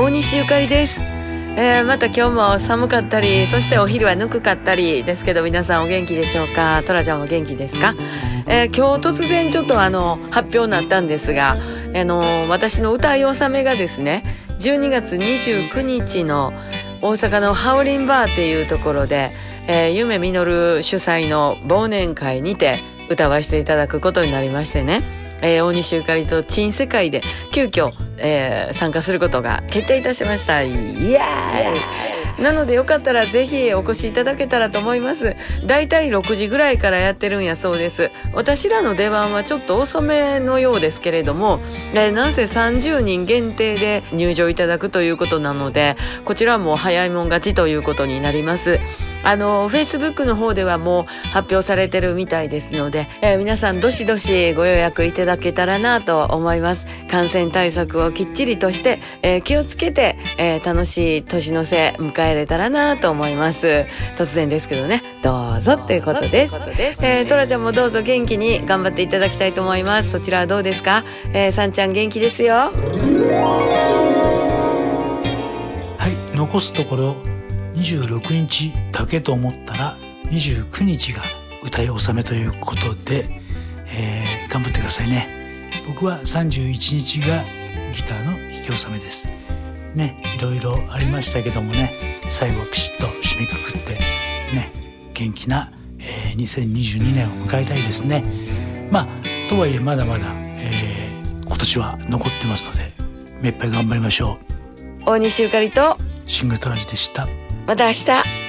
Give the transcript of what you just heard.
大西ゆかりです。えー、また今日も寒かったりそしてお昼はぬくかったりですけど皆さんお元気でしょうか？トラちゃんは元気ですか、えー、今日突然ちょっとあの発表になったんですが、あの私の歌い納めがですね12月29日の大阪のハウリンバーっていうところで、えー、夢実主催の忘年会にて歌わせていただくことになりましてね、えー、大西ゆかりと珍世界で急遽、えー、参加することが決定いたしましたイエーイなのでよかったらぜひお越しいただけたらと思います。だいたい6時ぐらいからやってるんやそうです。私らの出番はちょっと遅めのようですけれども、えー、なんせ30人限定で入場いただくということなので、こちらはもう早いもん勝ちということになります。あの、Facebook の方ではもう発表されてるみたいですので、えー、皆さんどしどしご予約いただけたらなと思います。感染対策をきっちりとして、えー、気をつけて、えー、楽しい年の瀬迎えれたらなと思います。突然ですけどね、どうぞっていうことです。えー、トラちゃんもどうぞ元気に頑張っていただきたいと思います。そちらはどうですか？えー、さんちゃん元気ですよ。はい、残すところ26日だけと思ったら29日が歌い納めということで、えー、頑張ってくださいね。僕は31日がギターの弾き納めです。ねいろいろありましたけどもね最後ピシッと締めくくってね元気な、えー、2022年を迎えたいですね。まあとはいえまだまだ、えー、今年は残ってますので目いっぱい頑張りましょう。大西ゆかりとシングトラジでしたまた明日。